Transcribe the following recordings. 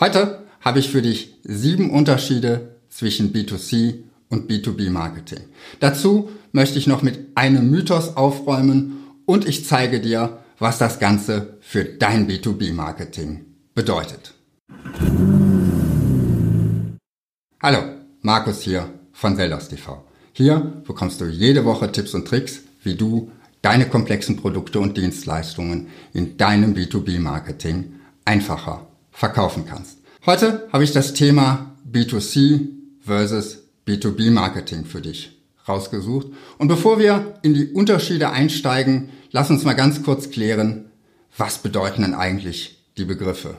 Heute habe ich für dich sieben Unterschiede zwischen B2C und B2B-Marketing. Dazu möchte ich noch mit einem Mythos aufräumen und ich zeige dir, was das Ganze für dein B2B-Marketing bedeutet. Hallo, Markus hier von Zeldos TV. Hier bekommst du jede Woche Tipps und Tricks, wie du deine komplexen Produkte und Dienstleistungen in deinem B2B-Marketing einfacher verkaufen kannst. Heute habe ich das Thema B2C versus B2B-Marketing für dich rausgesucht. Und bevor wir in die Unterschiede einsteigen, lass uns mal ganz kurz klären, was bedeuten denn eigentlich die Begriffe?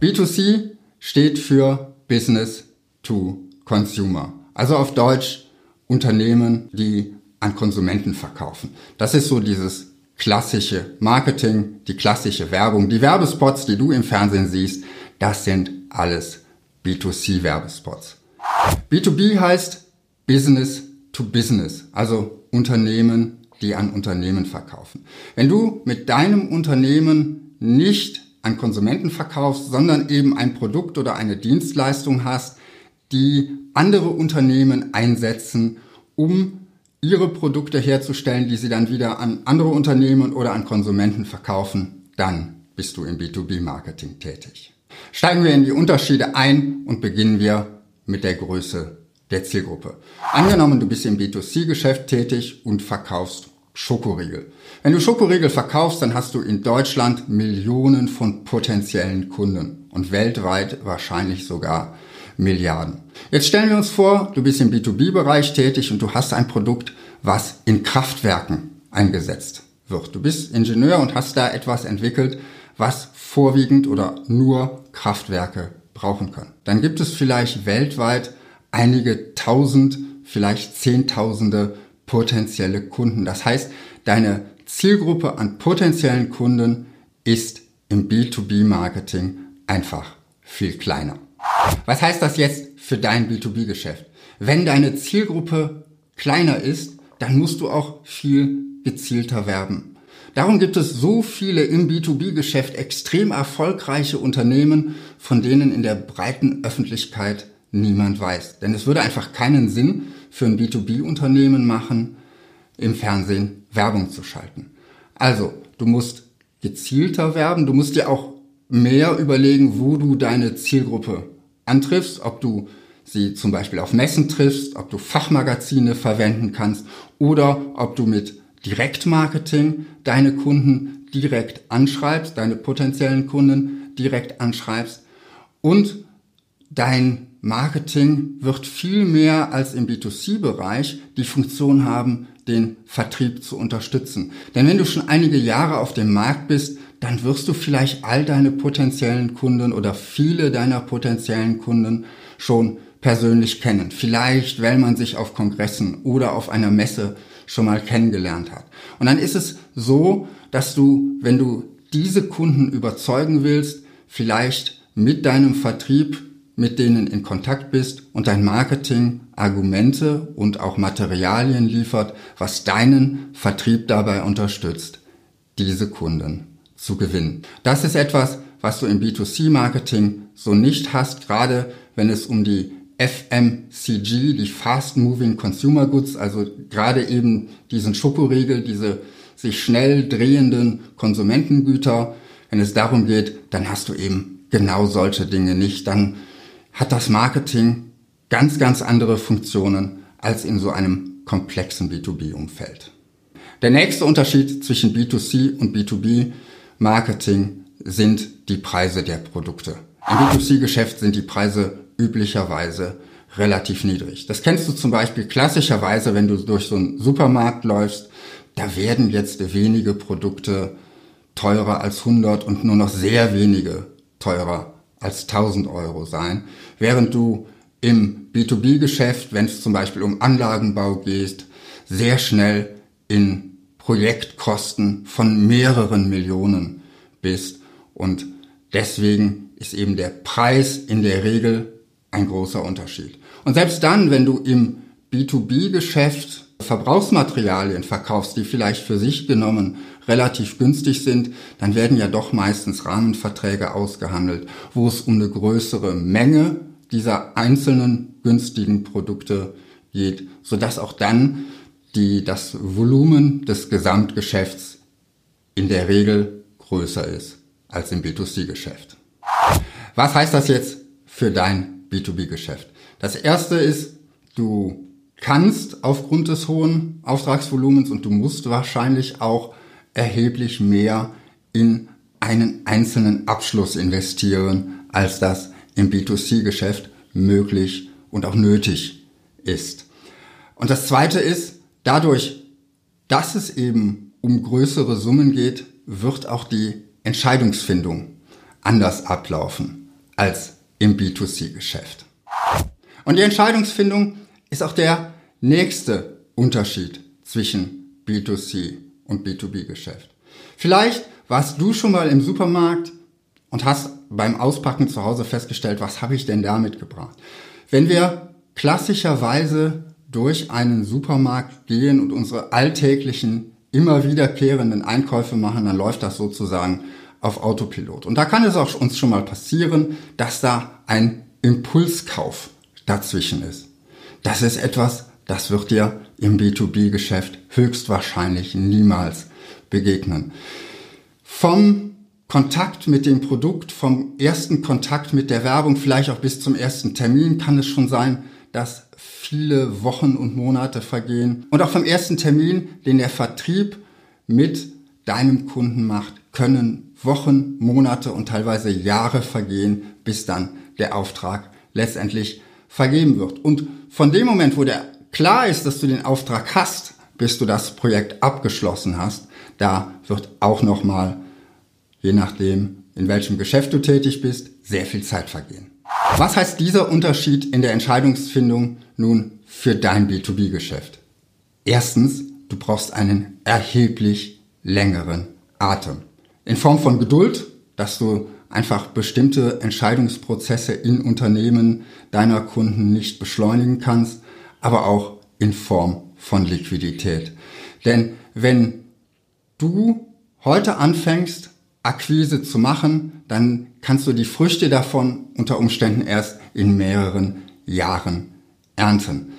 B2C steht für Business to Consumer. Also auf Deutsch Unternehmen, die an Konsumenten verkaufen. Das ist so dieses klassische Marketing, die klassische Werbung. Die Werbespots, die du im Fernsehen siehst, das sind alles B2C-Werbespots. B2B heißt Business to Business, also Unternehmen, die an Unternehmen verkaufen. Wenn du mit deinem Unternehmen nicht an Konsumenten verkaufst, sondern eben ein Produkt oder eine Dienstleistung hast, die andere Unternehmen einsetzen, um ihre Produkte herzustellen, die sie dann wieder an andere Unternehmen oder an Konsumenten verkaufen, dann bist du im B2B-Marketing tätig. Steigen wir in die Unterschiede ein und beginnen wir mit der Größe der Zielgruppe. Angenommen, du bist im B2C-Geschäft tätig und verkaufst Schokoriegel. Wenn du Schokoriegel verkaufst, dann hast du in Deutschland Millionen von potenziellen Kunden und weltweit wahrscheinlich sogar Milliarden. Jetzt stellen wir uns vor, du bist im B2B-Bereich tätig und du hast ein Produkt, was in Kraftwerken eingesetzt wird. Du bist Ingenieur und hast da etwas entwickelt, was vorwiegend oder nur Kraftwerke brauchen können. Dann gibt es vielleicht weltweit einige tausend, vielleicht zehntausende potenzielle Kunden. Das heißt, deine Zielgruppe an potenziellen Kunden ist im B2B-Marketing einfach viel kleiner. Was heißt das jetzt für dein B2B-Geschäft? Wenn deine Zielgruppe kleiner ist, dann musst du auch viel gezielter werben. Darum gibt es so viele im B2B-Geschäft extrem erfolgreiche Unternehmen, von denen in der breiten Öffentlichkeit niemand weiß. Denn es würde einfach keinen Sinn für ein B2B-Unternehmen machen, im Fernsehen Werbung zu schalten. Also, du musst gezielter werben, du musst dir auch mehr überlegen, wo du deine Zielgruppe antriffst, ob du sie zum Beispiel auf Messen triffst, ob du Fachmagazine verwenden kannst oder ob du mit Direktmarketing deine Kunden direkt anschreibst, deine potenziellen Kunden direkt anschreibst und dein Marketing wird viel mehr als im B2C-Bereich die Funktion haben, den Vertrieb zu unterstützen. Denn wenn du schon einige Jahre auf dem Markt bist, dann wirst du vielleicht all deine potenziellen Kunden oder viele deiner potenziellen Kunden schon persönlich kennen. Vielleicht, weil man sich auf Kongressen oder auf einer Messe schon mal kennengelernt hat. Und dann ist es so, dass du, wenn du diese Kunden überzeugen willst, vielleicht mit deinem Vertrieb mit denen in Kontakt bist und dein Marketing Argumente und auch Materialien liefert, was deinen Vertrieb dabei unterstützt, diese Kunden zu gewinnen. Das ist etwas, was du im B2C-Marketing so nicht hast, gerade wenn es um die FMCG, die Fast Moving Consumer Goods, also gerade eben diesen Schokoriegel, diese sich schnell drehenden Konsumentengüter, wenn es darum geht, dann hast du eben genau solche Dinge nicht. Dann hat das Marketing ganz, ganz andere Funktionen als in so einem komplexen B2B-Umfeld. Der nächste Unterschied zwischen B2C und B2B Marketing sind die Preise der Produkte. Im B2C-Geschäft sind die Preise üblicherweise relativ niedrig. Das kennst du zum Beispiel klassischerweise, wenn du durch so einen Supermarkt läufst. Da werden jetzt wenige Produkte teurer als 100 und nur noch sehr wenige teurer als 1000 Euro sein. Während du im B2B-Geschäft, wenn es zum Beispiel um Anlagenbau geht, sehr schnell in Projektkosten von mehreren Millionen bist. Und deswegen ist eben der Preis in der Regel ein großer Unterschied. Und selbst dann, wenn du im B2B-Geschäft Verbrauchsmaterialien verkaufst, die vielleicht für sich genommen relativ günstig sind, dann werden ja doch meistens Rahmenverträge ausgehandelt, wo es um eine größere Menge dieser einzelnen günstigen Produkte geht, sodass auch dann die, das Volumen des Gesamtgeschäfts in der Regel größer ist als im B2C-Geschäft. Was heißt das jetzt für dein B2B-Geschäft? Das erste ist, du kannst aufgrund des hohen Auftragsvolumens und du musst wahrscheinlich auch erheblich mehr in einen einzelnen Abschluss investieren, als das im B2C-Geschäft möglich und auch nötig ist. Und das Zweite ist, dadurch, dass es eben um größere Summen geht, wird auch die Entscheidungsfindung anders ablaufen als im B2C-Geschäft. Und die Entscheidungsfindung ist auch der nächste Unterschied zwischen B2C und B2B-Geschäft. Vielleicht warst du schon mal im Supermarkt und hast beim Auspacken zu Hause festgestellt, was habe ich denn da mitgebracht? Wenn wir klassischerweise durch einen Supermarkt gehen und unsere alltäglichen, immer wiederkehrenden Einkäufe machen, dann läuft das sozusagen auf Autopilot. Und da kann es auch uns schon mal passieren, dass da ein Impulskauf dazwischen ist. Das ist etwas, das wird dir im B2B-Geschäft höchstwahrscheinlich niemals begegnen. Vom Kontakt mit dem Produkt, vom ersten Kontakt mit der Werbung, vielleicht auch bis zum ersten Termin kann es schon sein, dass viele Wochen und Monate vergehen. Und auch vom ersten Termin, den der Vertrieb mit deinem Kunden macht, können Wochen, Monate und teilweise Jahre vergehen, bis dann der Auftrag letztendlich vergeben wird. Und von dem Moment, wo der klar ist, dass du den Auftrag hast, bis du das Projekt abgeschlossen hast, da wird auch nochmal, je nachdem, in welchem Geschäft du tätig bist, sehr viel Zeit vergehen. Was heißt dieser Unterschied in der Entscheidungsfindung nun für dein B2B-Geschäft? Erstens, du brauchst einen erheblich längeren Atem. In Form von Geduld, dass du einfach bestimmte Entscheidungsprozesse in Unternehmen deiner Kunden nicht beschleunigen kannst, aber auch in Form von Liquidität. Denn wenn du heute anfängst, Akquise zu machen, dann kannst du die Früchte davon unter Umständen erst in mehreren Jahren ernten.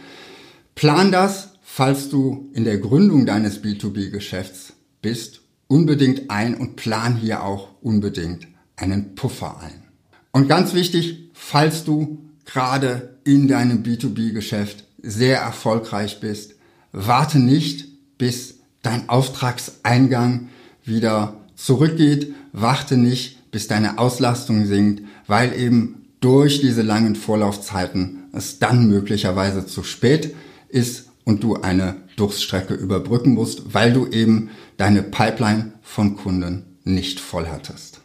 Plan das, falls du in der Gründung deines B2B-Geschäfts bist, unbedingt ein und plan hier auch unbedingt einen Puffer ein. Und ganz wichtig, falls du gerade in deinem B2B-Geschäft sehr erfolgreich bist, warte nicht, bis dein Auftragseingang wieder zurückgeht, warte nicht, bis deine Auslastung sinkt, weil eben durch diese langen Vorlaufzeiten es dann möglicherweise zu spät ist und du eine Durststrecke überbrücken musst, weil du eben deine Pipeline von Kunden nicht voll hattest.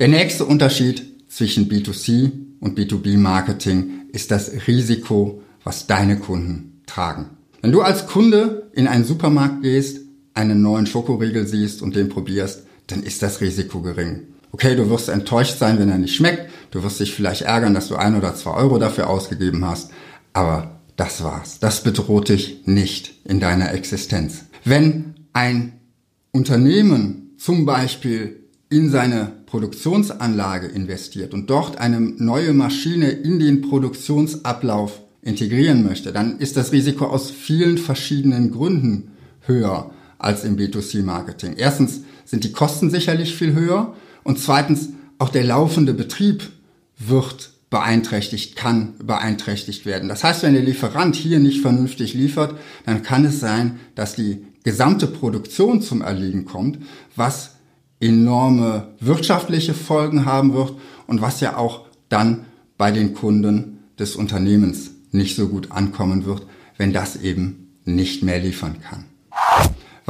Der nächste Unterschied zwischen B2C und B2B Marketing ist das Risiko, was deine Kunden tragen. Wenn du als Kunde in einen Supermarkt gehst, einen neuen Schokoriegel siehst und den probierst, dann ist das Risiko gering. Okay, du wirst enttäuscht sein, wenn er nicht schmeckt. Du wirst dich vielleicht ärgern, dass du ein oder zwei Euro dafür ausgegeben hast. Aber das war's. Das bedroht dich nicht in deiner Existenz. Wenn ein Unternehmen zum Beispiel in seine Produktionsanlage investiert und dort eine neue Maschine in den Produktionsablauf integrieren möchte, dann ist das Risiko aus vielen verschiedenen Gründen höher als im B2C-Marketing. Erstens sind die Kosten sicherlich viel höher und zweitens auch der laufende Betrieb wird beeinträchtigt, kann beeinträchtigt werden. Das heißt, wenn der Lieferant hier nicht vernünftig liefert, dann kann es sein, dass die gesamte Produktion zum Erliegen kommt, was enorme wirtschaftliche Folgen haben wird und was ja auch dann bei den Kunden des Unternehmens nicht so gut ankommen wird, wenn das eben nicht mehr liefern kann.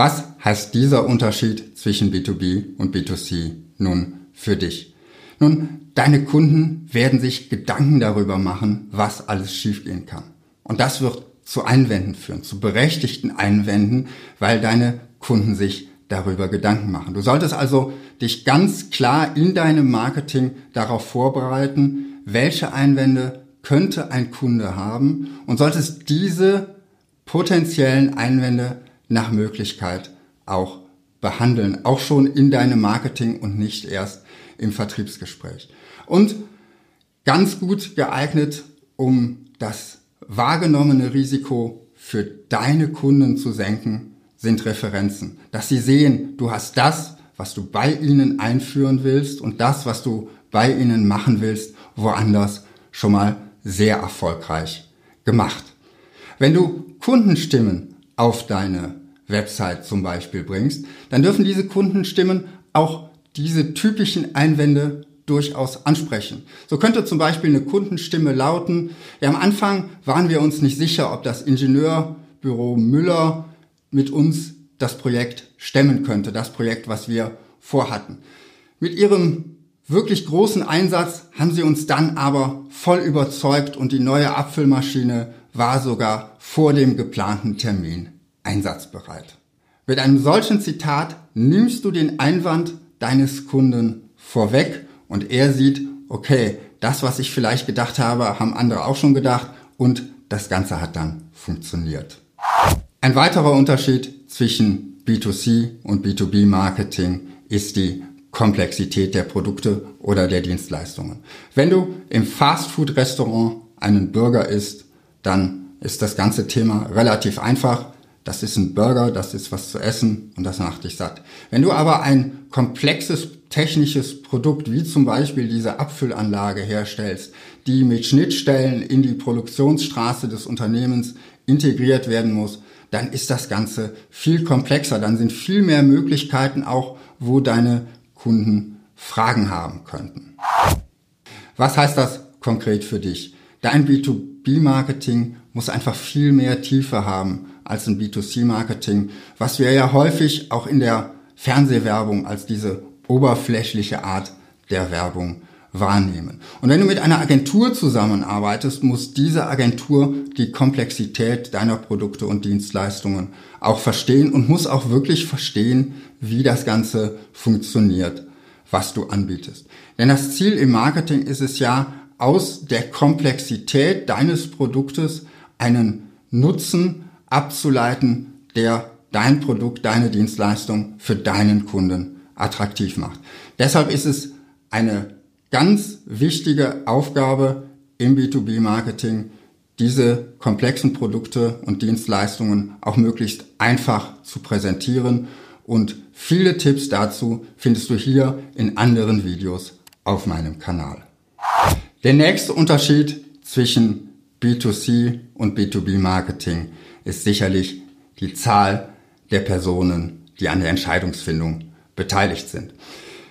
Was heißt dieser Unterschied zwischen B2B und B2C nun für dich? Nun, deine Kunden werden sich Gedanken darüber machen, was alles schiefgehen kann. Und das wird zu Einwänden führen, zu berechtigten Einwänden, weil deine Kunden sich darüber Gedanken machen. Du solltest also dich ganz klar in deinem Marketing darauf vorbereiten, welche Einwände könnte ein Kunde haben und solltest diese potenziellen Einwände nach Möglichkeit auch behandeln, auch schon in deinem Marketing und nicht erst im Vertriebsgespräch. Und ganz gut geeignet, um das wahrgenommene Risiko für deine Kunden zu senken, sind Referenzen. Dass sie sehen, du hast das, was du bei ihnen einführen willst und das, was du bei ihnen machen willst, woanders schon mal sehr erfolgreich gemacht. Wenn du Kundenstimmen auf deine Website zum Beispiel bringst, dann dürfen diese Kundenstimmen auch diese typischen Einwände durchaus ansprechen. So könnte zum Beispiel eine Kundenstimme lauten, ja, am Anfang waren wir uns nicht sicher, ob das Ingenieurbüro Müller mit uns das Projekt stemmen könnte, das Projekt, was wir vorhatten. Mit ihrem wirklich großen Einsatz haben sie uns dann aber voll überzeugt und die neue Abfüllmaschine war sogar vor dem geplanten Termin einsatzbereit. Mit einem solchen Zitat nimmst du den Einwand deines Kunden vorweg und er sieht, okay, das, was ich vielleicht gedacht habe, haben andere auch schon gedacht und das Ganze hat dann funktioniert. Ein weiterer Unterschied zwischen B2C und B2B Marketing ist die Komplexität der Produkte oder der Dienstleistungen. Wenn du im Fastfood-Restaurant einen Burger isst, dann ist das ganze Thema relativ einfach. Das ist ein Burger, das ist was zu essen und das macht dich satt. Wenn du aber ein komplexes technisches Produkt wie zum Beispiel diese Abfüllanlage herstellst, die mit Schnittstellen in die Produktionsstraße des Unternehmens integriert werden muss, dann ist das Ganze viel komplexer. Dann sind viel mehr Möglichkeiten auch, wo deine Kunden Fragen haben könnten. Was heißt das konkret für dich? Dein B2B-Marketing muss einfach viel mehr Tiefe haben als ein B2C-Marketing, was wir ja häufig auch in der Fernsehwerbung als diese oberflächliche Art der Werbung wahrnehmen. Und wenn du mit einer Agentur zusammenarbeitest, muss diese Agentur die Komplexität deiner Produkte und Dienstleistungen auch verstehen und muss auch wirklich verstehen, wie das Ganze funktioniert, was du anbietest. Denn das Ziel im Marketing ist es ja, aus der Komplexität deines Produktes einen Nutzen abzuleiten, der dein Produkt, deine Dienstleistung für deinen Kunden attraktiv macht. Deshalb ist es eine ganz wichtige Aufgabe im B2B-Marketing, diese komplexen Produkte und Dienstleistungen auch möglichst einfach zu präsentieren. Und viele Tipps dazu findest du hier in anderen Videos auf meinem Kanal. Der nächste Unterschied zwischen B2C und B2B-Marketing ist sicherlich die Zahl der Personen, die an der Entscheidungsfindung beteiligt sind.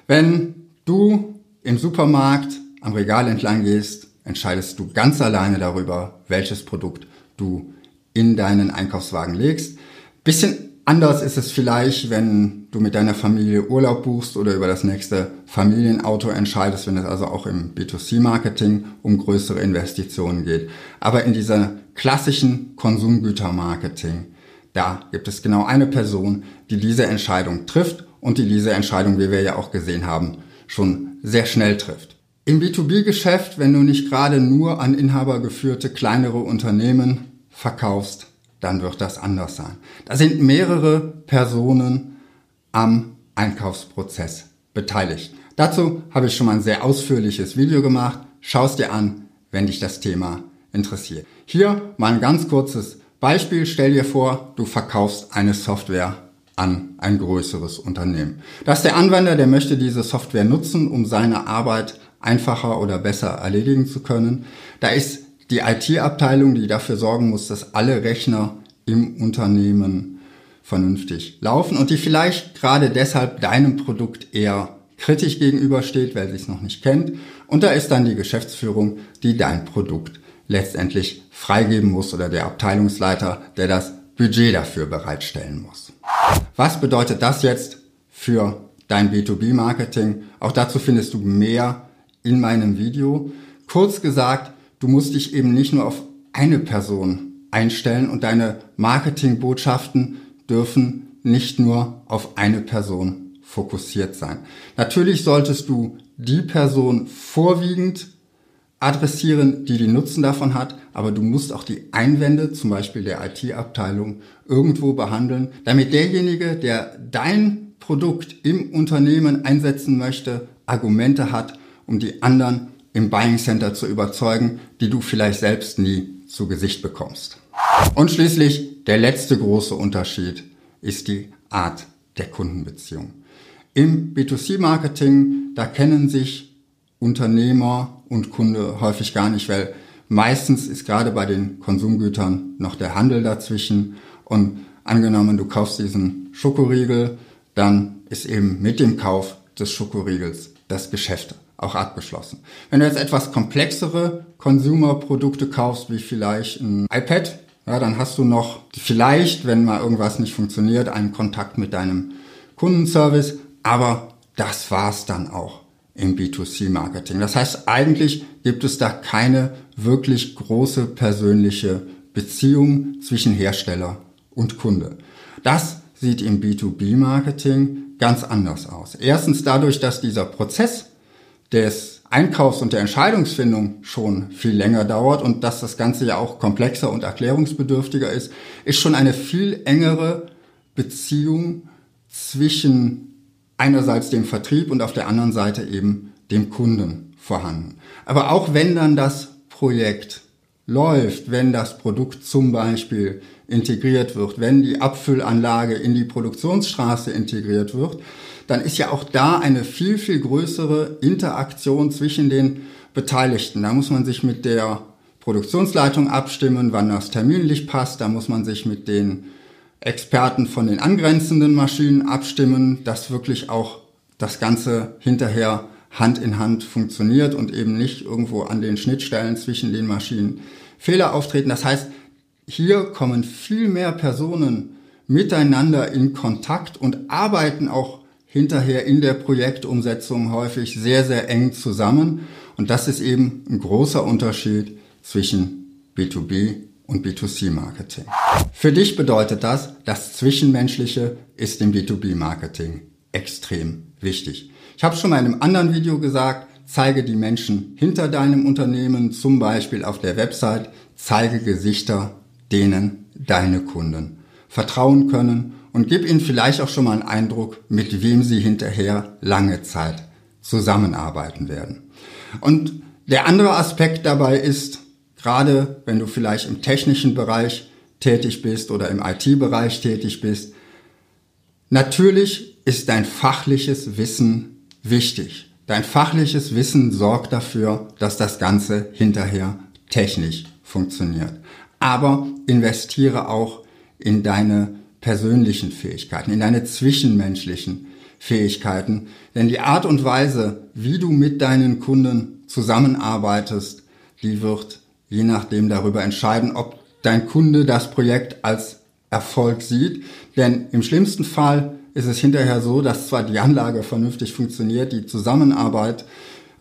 Wenn du im Supermarkt am Regal entlang gehst, entscheidest du ganz alleine darüber, welches Produkt du in deinen Einkaufswagen legst. Bisschen anders ist es vielleicht, wenn du mit deiner Familie Urlaub buchst oder über das nächste Familienauto entscheidest, wenn es also auch im B2C-Marketing um größere Investitionen geht. Aber in dieser klassischen Konsumgütermarketing, da gibt es genau eine Person, die diese Entscheidung trifft und die diese Entscheidung, wie wir ja auch gesehen haben, schon sehr schnell trifft. Im B2B-Geschäft, wenn du nicht gerade nur an Inhaber geführte kleinere Unternehmen verkaufst, dann wird das anders sein. Da sind mehrere Personen am Einkaufsprozess beteiligt. Dazu habe ich schon mal ein sehr ausführliches Video gemacht. Schau es dir an, wenn dich das Thema interessiert. Hier mal ein ganz kurzes Beispiel. Stell dir vor, du verkaufst eine Software an ein größeres Unternehmen. Das ist der Anwender, der möchte diese Software nutzen, um seine Arbeit einfacher oder besser erledigen zu können. Da ist die IT-Abteilung, die dafür sorgen muss, dass alle Rechner im Unternehmen vernünftig laufen und die vielleicht gerade deshalb deinem Produkt eher kritisch gegenübersteht, weil sie es noch nicht kennt. Und da ist dann die Geschäftsführung, die dein Produkt letztendlich freigeben muss oder der Abteilungsleiter, der das Budget dafür bereitstellen muss. Was bedeutet das jetzt für dein B2B-Marketing? Auch dazu findest du mehr in meinem Video. Kurz gesagt, du musst dich eben nicht nur auf eine Person einstellen und deine Marketingbotschaften dürfen nicht nur auf eine Person fokussiert sein. Natürlich solltest du die Person vorwiegend adressieren, die den Nutzen davon hat, aber du musst auch die Einwände, zum Beispiel der IT-Abteilung, irgendwo behandeln, damit derjenige, der dein Produkt im Unternehmen einsetzen möchte, Argumente hat, um die anderen im Buying Center zu überzeugen, die du vielleicht selbst nie zu Gesicht bekommst. Und schließlich der letzte große Unterschied ist die Art der Kundenbeziehung. Im B2C-Marketing, da kennen sich Unternehmer und Kunde häufig gar nicht, weil meistens ist gerade bei den Konsumgütern noch der Handel dazwischen. Und angenommen, du kaufst diesen Schokoriegel, dann ist eben mit dem Kauf des Schokoriegels das Geschäft auch abgeschlossen. Wenn du jetzt etwas komplexere Consumer-Produkte kaufst, wie vielleicht ein iPad, ja, dann hast du noch vielleicht, wenn mal irgendwas nicht funktioniert, einen Kontakt mit deinem Kundenservice, aber das war's dann auch im B2C-Marketing. Das heißt, eigentlich gibt es da keine wirklich große persönliche Beziehung zwischen Hersteller und Kunde. Das sieht im B2B-Marketing ganz anders aus. Erstens dadurch, dass dieser Prozess des Einkaufs und der Entscheidungsfindung schon viel länger dauert und dass das Ganze ja auch komplexer und erklärungsbedürftiger ist, ist schon eine viel engere Beziehung zwischen einerseits dem Vertrieb und auf der anderen Seite eben dem Kunden vorhanden. Aber auch wenn dann das Projekt läuft, wenn das Produkt zum Beispiel integriert wird, wenn die Abfüllanlage in die Produktionsstraße integriert wird, dann ist ja auch da eine viel, viel größere Interaktion zwischen den Beteiligten. Da muss man sich mit der Produktionsleitung abstimmen, wann das terminlich passt. Da muss man sich mit den Experten von den angrenzenden Maschinen abstimmen, dass wirklich auch das Ganze hinterher Hand in Hand funktioniert und eben nicht irgendwo an den Schnittstellen zwischen den Maschinen Fehler auftreten. Das heißt, hier kommen viel mehr Personen miteinander in Kontakt und arbeiten auch hinterher in der Projektumsetzung häufig sehr, sehr eng zusammen. Und das ist eben ein großer Unterschied zwischen B2B und B2C-Marketing. Für dich bedeutet das, das Zwischenmenschliche ist im B2B-Marketing extrem wichtig. Ich habe schon mal in einem anderen Video gesagt, zeige die Menschen hinter deinem Unternehmen, zum Beispiel auf der Website, zeige Gesichter, denen deine Kunden vertrauen können und gib ihnen vielleicht auch schon mal einen Eindruck, mit wem sie hinterher lange Zeit zusammenarbeiten werden. Und der andere Aspekt dabei ist, gerade wenn du vielleicht im technischen Bereich tätig bist oder im IT-Bereich tätig bist, natürlich ist dein fachliches Wissen wichtig. Dein fachliches Wissen sorgt dafür, dass das Ganze hinterher technisch funktioniert. Aber investiere auch in deine persönlichen Fähigkeiten, in deine zwischenmenschlichen Fähigkeiten. Denn die Art und Weise, wie du mit deinen Kunden zusammenarbeitest, die wird je nachdem darüber entscheiden, ob dein Kunde das Projekt als Erfolg sieht. Denn im schlimmsten Fall ist es hinterher so, dass zwar die Anlage vernünftig funktioniert, die Zusammenarbeit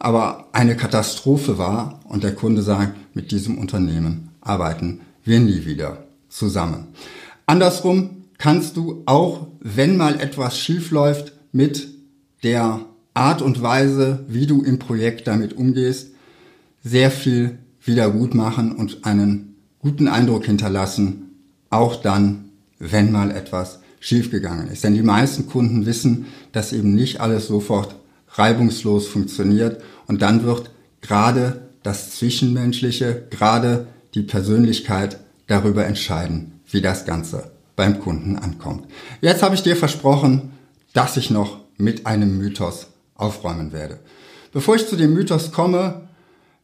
aber eine Katastrophe war und der Kunde sagt, mit diesem Unternehmen arbeiten wir nie wieder zusammen. Andersrum kannst du auch, wenn mal etwas schief läuft, mit der Art und Weise, wie du im Projekt damit umgehst, sehr viel wieder gut machen und einen guten Eindruck hinterlassen, auch dann, wenn mal etwas schiefgegangen ist. Denn die meisten Kunden wissen, dass eben nicht alles sofort reibungslos funktioniert und dann wird gerade das Zwischenmenschliche, gerade die Persönlichkeit darüber entscheiden, wie das Ganze beim Kunden ankommt. Jetzt habe ich dir versprochen, dass ich noch mit einem Mythos aufräumen werde. Bevor ich zu dem Mythos komme,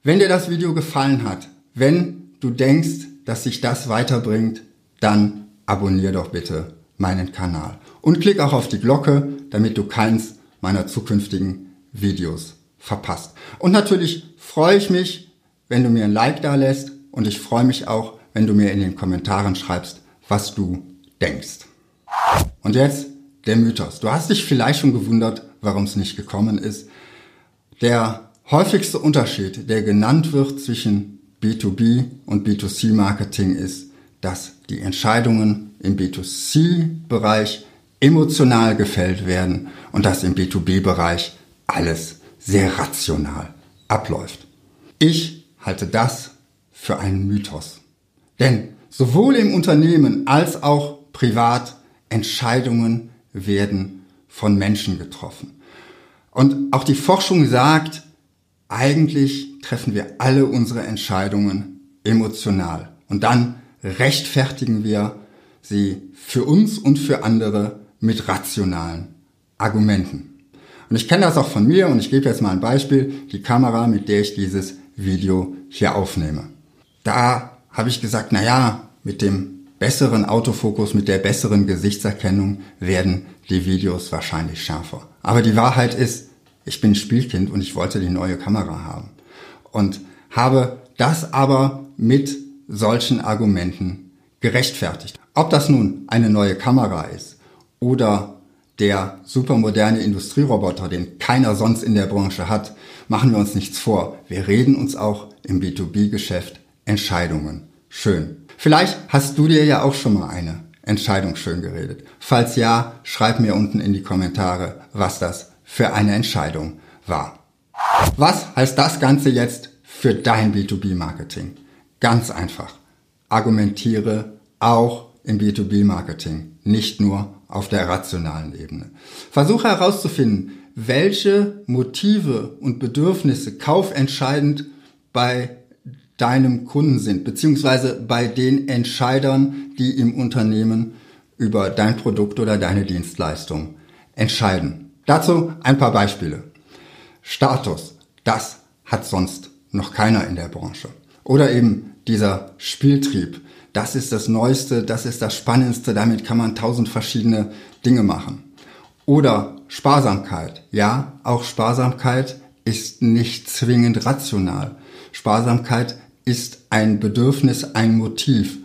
wenn dir das Video gefallen hat, wenn du denkst, dass sich das weiterbringt, dann abonnier doch bitte meinen Kanal. Und klick auch auf die Glocke, damit du keins meiner zukünftigen Videos verpasst. Und natürlich freue ich mich, wenn du mir ein Like da lässt und ich freue mich auch, wenn du mir in den Kommentaren schreibst, was du denkst. Und jetzt der Mythos. Du hast dich vielleicht schon gewundert, warum es nicht gekommen ist. Der häufigste Unterschied, der genannt wird zwischen B2B und B2C Marketing ist, dass die Entscheidungen im B2C-Bereich emotional gefällt werden und dass im B2B-Bereich alles sehr rational abläuft. Ich halte das für einen Mythos. Denn sowohl im Unternehmen als auch privat Entscheidungen werden von Menschen getroffen. Und auch die Forschung sagt, eigentlich treffen wir alle unsere Entscheidungen emotional. Und dann rechtfertigen wir sie für uns und für andere mit rationalen Argumenten. Und ich kenne das auch von mir und ich gebe jetzt mal ein Beispiel, die Kamera, mit der ich dieses Video hier aufnehme. Da habe ich gesagt, na ja, mit dem besseren Autofokus, mit der besseren Gesichtserkennung werden die Videos wahrscheinlich schärfer. Aber die Wahrheit ist, ich bin Spielkind und ich wollte die neue Kamera haben. Und habe das aber mit solchen Argumenten gerechtfertigt. Ob das nun eine neue Kamera ist oder der supermoderne Industrieroboter, den keiner sonst in der Branche hat, machen wir uns nichts vor. Wir reden uns auch im B2B-Geschäft Entscheidungen schön. Vielleicht hast du dir ja auch schon mal eine Entscheidung schön geredet. Falls ja, schreib mir unten in die Kommentare, was das für eine Entscheidung war. Was heißt das Ganze jetzt für dein B2B-Marketing? Ganz einfach. Argumentiere auch im B2B-Marketing, nicht nur auf der rationalen Ebene. Versuche herauszufinden, welche Motive und Bedürfnisse kaufentscheidend bei deinem Kunden sind, beziehungsweise bei den Entscheidern, die im Unternehmen über dein Produkt oder deine Dienstleistung entscheiden. Dazu ein paar Beispiele. Status, das hat sonst noch keiner in der Branche. Oder eben dieser Spieltrieb, das ist das Neueste, das ist das Spannendste, damit kann man tausend verschiedene Dinge machen. Oder Sparsamkeit. Ja, auch Sparsamkeit ist nicht zwingend rational. Sparsamkeit ist ein Bedürfnis, ein Motiv.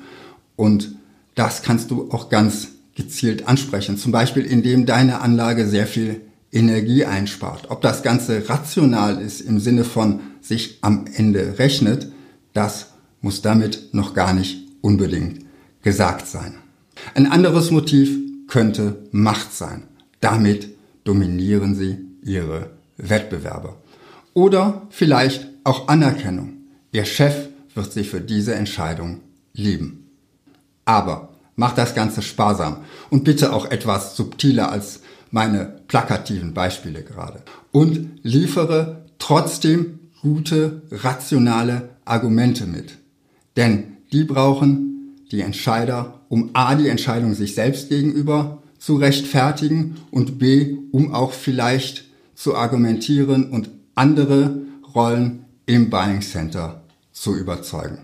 Und das kannst du auch ganz gezielt ansprechen. Zum Beispiel, indem deine Anlage sehr viel Energie einspart. Ob das Ganze rational ist im Sinne von sich am Ende rechnet, das muss damit noch gar nicht unbedingt gesagt sein. Ein anderes Motiv könnte Macht sein. Damit dominieren sie ihre Wettbewerber. Oder vielleicht auch Anerkennung. Ihr Chef wird sie für diese Entscheidung lieben. Aber mach das Ganze sparsam und bitte auch etwas subtiler als meine plakativen Beispiele gerade. Und liefere trotzdem gute, rationale Argumente mit. Denn die brauchen die Entscheider, um A, die Entscheidung sich selbst gegenüber zu rechtfertigen und B, um auch vielleicht zu argumentieren und andere Rollen im Buying Center zu überzeugen.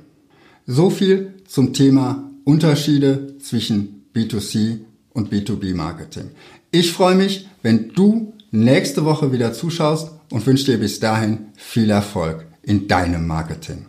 So viel zum Thema Unterschiede zwischen B2C und B2B Marketing. Ich freue mich, wenn du nächste Woche wieder zuschaust und wünsche dir bis dahin viel Erfolg in deinem Marketing.